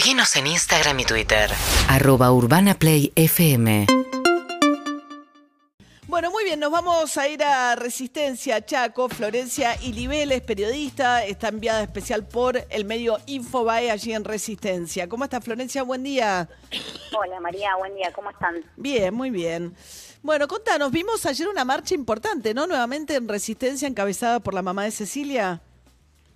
Seguinos en Instagram y Twitter. Arroba Urbana Play FM. Bueno, muy bien, nos vamos a ir a Resistencia, Chaco. Florencia Ilibeles, periodista, está enviada especial por el medio Infobae allí en Resistencia. ¿Cómo está Florencia? Buen día. Hola María, buen día, ¿cómo están? Bien, muy bien. Bueno, contanos, vimos ayer una marcha importante, ¿no? Nuevamente en Resistencia, encabezada por la mamá de Cecilia.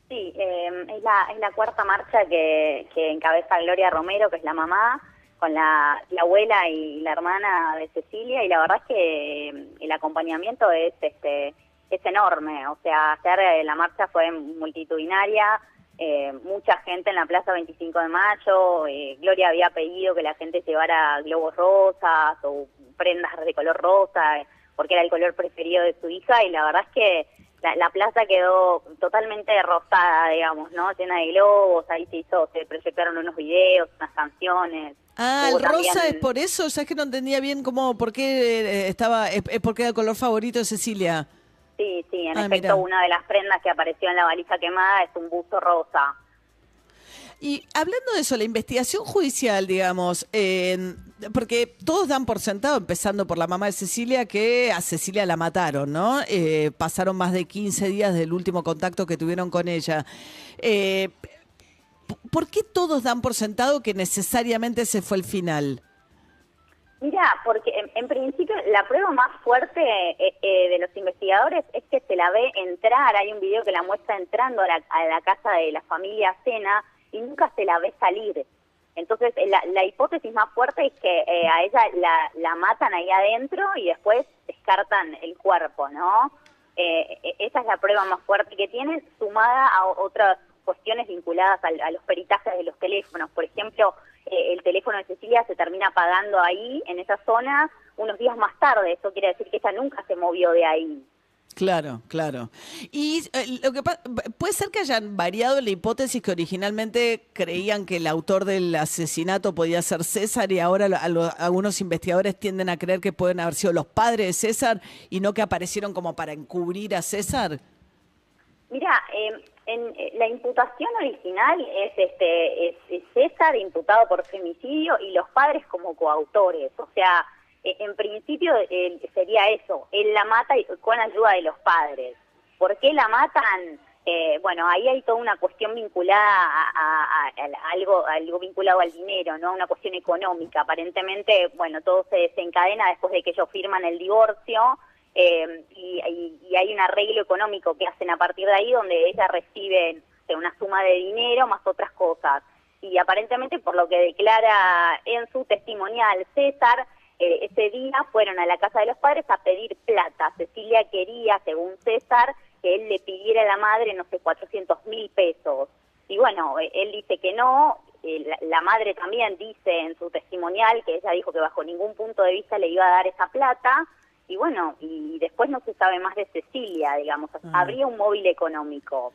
Sí, eh, es, la, es la cuarta marcha que, que encabeza Gloria Romero, que es la mamá, con la, la abuela y la hermana de Cecilia, y la verdad es que eh, el acompañamiento es este es enorme, o sea, hacer eh, la marcha fue multitudinaria, eh, mucha gente en la Plaza 25 de Mayo, eh, Gloria había pedido que la gente llevara globos rosas o prendas de color rosa, porque era el color preferido de su hija, y la verdad es que la, la plaza quedó totalmente rosada, digamos, ¿no? Llena de globos, ahí se hizo, se proyectaron unos videos, unas canciones. Ah, el rosa también- es por eso, ya es que no entendía bien cómo, por qué eh, estaba, es, es porque era el color favorito de Cecilia. Sí, sí, en Ah, efecto, una de las prendas que apareció en la valija quemada es un busto rosa. Y hablando de eso, la investigación judicial, digamos, eh, porque todos dan por sentado, empezando por la mamá de Cecilia, que a Cecilia la mataron, ¿no? Eh, pasaron más de 15 días del último contacto que tuvieron con ella. Eh, ¿Por qué todos dan por sentado que necesariamente ese fue el final? Mira, porque en, principio la prueba más fuerte eh, eh, de los investigadores es que se la ve entrar, hay un video que la muestra entrando a la, a la casa de la familia Sena y nunca se la ve salir. Entonces eh, la, hipótesis más fuerte es que eh, a ella la, la matan ahí adentro y después descartan el cuerpo, ¿no? Eh, eh, esa es la prueba más fuerte que tienen, sumada a otras cuestiones vinculadas a, los peritajes de los teléfonos. Por ejemplo, el teléfono de Cecilia se termina apagando ahí, en esa zona, unos días más tarde. Eso quiere decir que ella nunca se movió de ahí. Claro, claro. Y eh, lo que puede ser que hayan variado la hipótesis que originalmente creían que el autor del asesinato podía ser César y ahora lo- lo- algunos investigadores tienden a creer que pueden haber sido los padres de César y no que aparecieron como para encubrir a César. Mira, eh, en, la imputación original es este es, es César imputado por femicidio y los padres como coautores. O sea, eh, en principio eh, sería eso, él la mata con ayuda de los padres. ¿Por qué la matan? Eh, bueno, ahí hay toda una cuestión vinculada a, algo, algo vinculado al dinero, ¿no? Una cuestión económica. Aparentemente, bueno, todo se desencadena después de que ellos firman el divorcio eh, y, hay un arreglo económico que hacen a partir de ahí donde ella recibe una suma de dinero más otras cosas. Y aparentemente, por lo que declara en su testimonial César, eh, ese día fueron a la casa de los padres a pedir plata. Cecilia quería, según César, que él le pidiera a la madre, no sé, 400 mil pesos. Y bueno, eh, él dice que no, eh, la, la madre también dice en su testimonial que ella dijo que bajo ningún punto de vista le iba a dar esa plata. Y bueno, y después no se sabe más de Cecilia, digamos. Habría un móvil económico.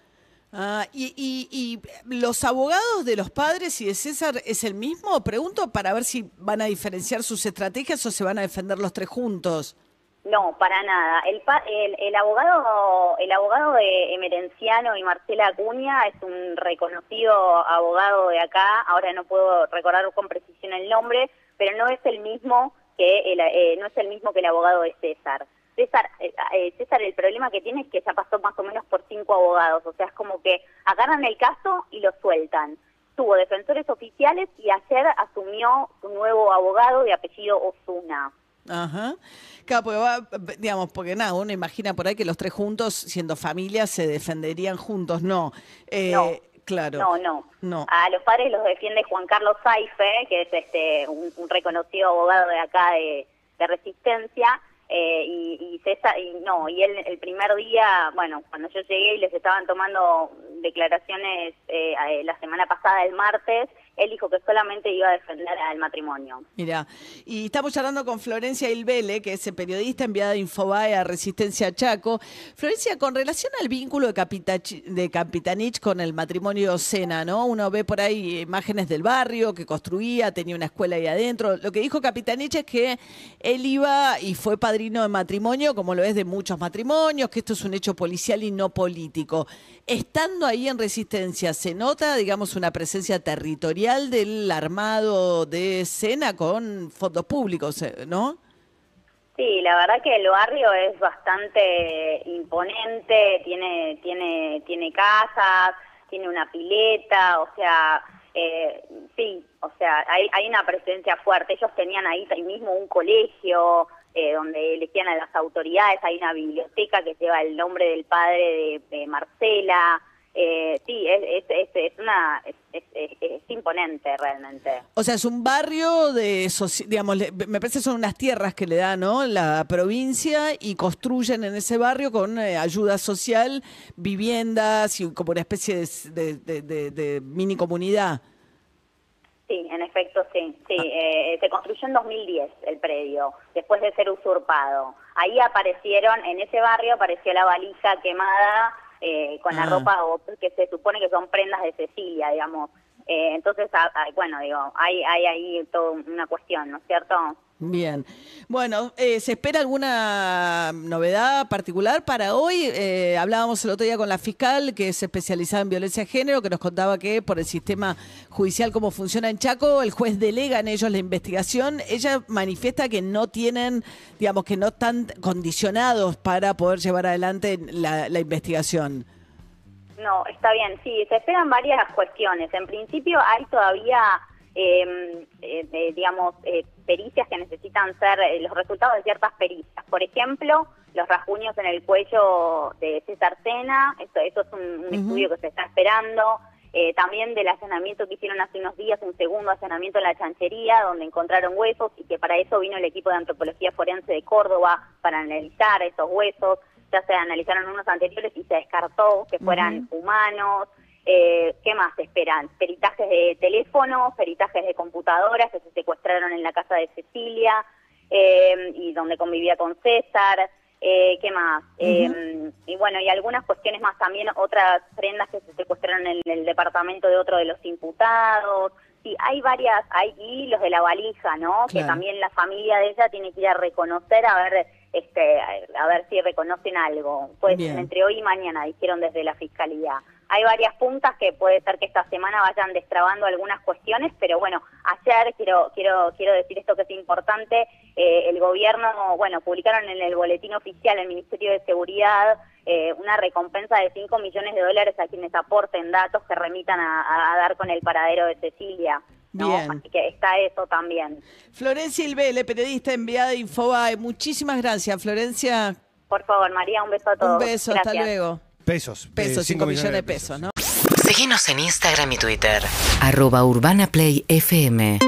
Ah, y, y- y los abogados de los padres y de César es el mismo? Pregunto para ver si van a diferenciar sus estrategias o se van a defender los tres juntos. No, para nada. El, el, el abogado el abogado de Emerenciano y Marcela Acuña es un reconocido abogado de acá. Ahora no puedo recordar con precisión el nombre, pero no es el mismo que el, eh, no es el mismo que el abogado de César. César, eh, eh, César, el problema que tiene es que ya pasó más o menos por cinco abogados. O sea, es como que agarran el caso y lo sueltan. Tuvo defensores oficiales y ayer asumió su nuevo abogado de apellido Osuna. Ajá. Claro, porque va, digamos, porque nada, uno imagina por ahí que los tres juntos, siendo familia, se defenderían juntos. No. Eh, No. Claro. No, no. No. A los padres los defiende Juan Carlos Saife, que es este un, un reconocido abogado de acá de, de Resistencia. Eh, y, y César, y no, y él el primer día, bueno, cuando yo llegué y les estaban tomando declaraciones eh, eh, la semana pasada, el martes, él dijo que solamente iba a defender al matrimonio. Mira, y estamos charlando con Florencia Ilvele, que es periodista enviada de Infobae a Resistencia Chaco. Florencia, con relación al vínculo de, de Capitanich con el matrimonio Sena, ¿no? Uno ve por ahí imágenes del barrio que construía, tenía una escuela ahí adentro. Lo que dijo Capitanich es que él iba y fue padrino de matrimonio, como lo es de muchos matrimonios, que esto es un hecho policial y no político. Estando ahí en Resistencia, ¿se nota, digamos, una presencia territorial del armado de escena con fondos públicos, eh, ¿no? Sí, la verdad que el barrio es bastante imponente, tiene, tiene, tiene casas, tiene una pileta, o sea, eh, sí, o sea, hay, hay una presencia fuerte. Ellos tenían ahí, mismo un colegio eh, donde elegían a las autoridades, hay una biblioteca que lleva el nombre del padre de Marcela. Eh, sí, es, es, es, una es, imponente realmente. O sea, es un barrio de, digamos, me parece que son unas tierras que le da, ¿no? La provincia y construyen en ese barrio con eh, ayuda social, viviendas y como una especie de, de, de, mini comunidad. Sí, en efecto, sí. sí. Ah. Eh, se construyó en 2010 el predio, después de ser usurpado. Ahí aparecieron, en ese barrio apareció la valija quemada eh, con la ah. ropa que se supone que son prendas de Cecilia, digamos. Eh, entonces, bueno, digo, hay, hay ahí toda una cuestión, ¿no es cierto? Bien. Bueno, eh, ¿se espera alguna novedad particular para hoy? Eh, hablábamos el otro día con la fiscal, que es especializada en violencia de género, que nos contaba que por el sistema judicial, cómo funciona en Chaco, el juez delega en ellos la investigación. Ella manifiesta que no tienen, digamos, que no están condicionados para poder llevar adelante la, la investigación. No, está bien, sí, se esperan varias cuestiones. En principio hay todavía Em, eh, digamos, eh, pericias que necesitan ser eh, los resultados de ciertas pericias. Por ejemplo, los rasguños en el cuello de César Sena, eso, eso es un, estudio que se está esperando. Eh, también del allanamiento que hicieron hace unos días, un segundo allanamiento en la chanchería, donde encontraron huesos y que para eso vino el equipo de antropología forense de Córdoba para analizar esos huesos. Ya se analizaron unos anteriores y se descartó que fueran humanos. Eh, ¿Qué más esperan? Peritajes de teléfono, peritajes de computadoras que se secuestraron en la casa de Cecilia eh, y donde convivía con César. Eh, ¿Qué más? Eh, y bueno, y algunas cuestiones más también, otras prendas que se secuestraron en el departamento de otro de los imputados. Sí, hay varias, hay y los de la valija, ¿no? Que también la familia de ella tiene que ir a reconocer, a ver, este, a ver si reconocen algo. Pues entre hoy y mañana, dijeron desde la fiscalía hay varias puntas que puede ser que esta semana vayan destrabando algunas cuestiones, pero bueno, ayer quiero quiero quiero decir esto que es importante, eh, el gobierno, bueno, publicaron en el boletín oficial el Ministerio de Seguridad eh, una recompensa de 5 millones de dólares a quienes aporten datos que remitan a, dar con el paradero de Cecilia. Bien. Así que está eso también. Florencia Ilvele, periodista enviada de Infobae. Muchísimas gracias, Florencia. Por favor, María, un beso a todos. Un beso, hasta luego. Pesos. Pesos, 5 millones, de pesos, ¿no? Síguenos en Instagram y Twitter. Arroba Urbana Play FM.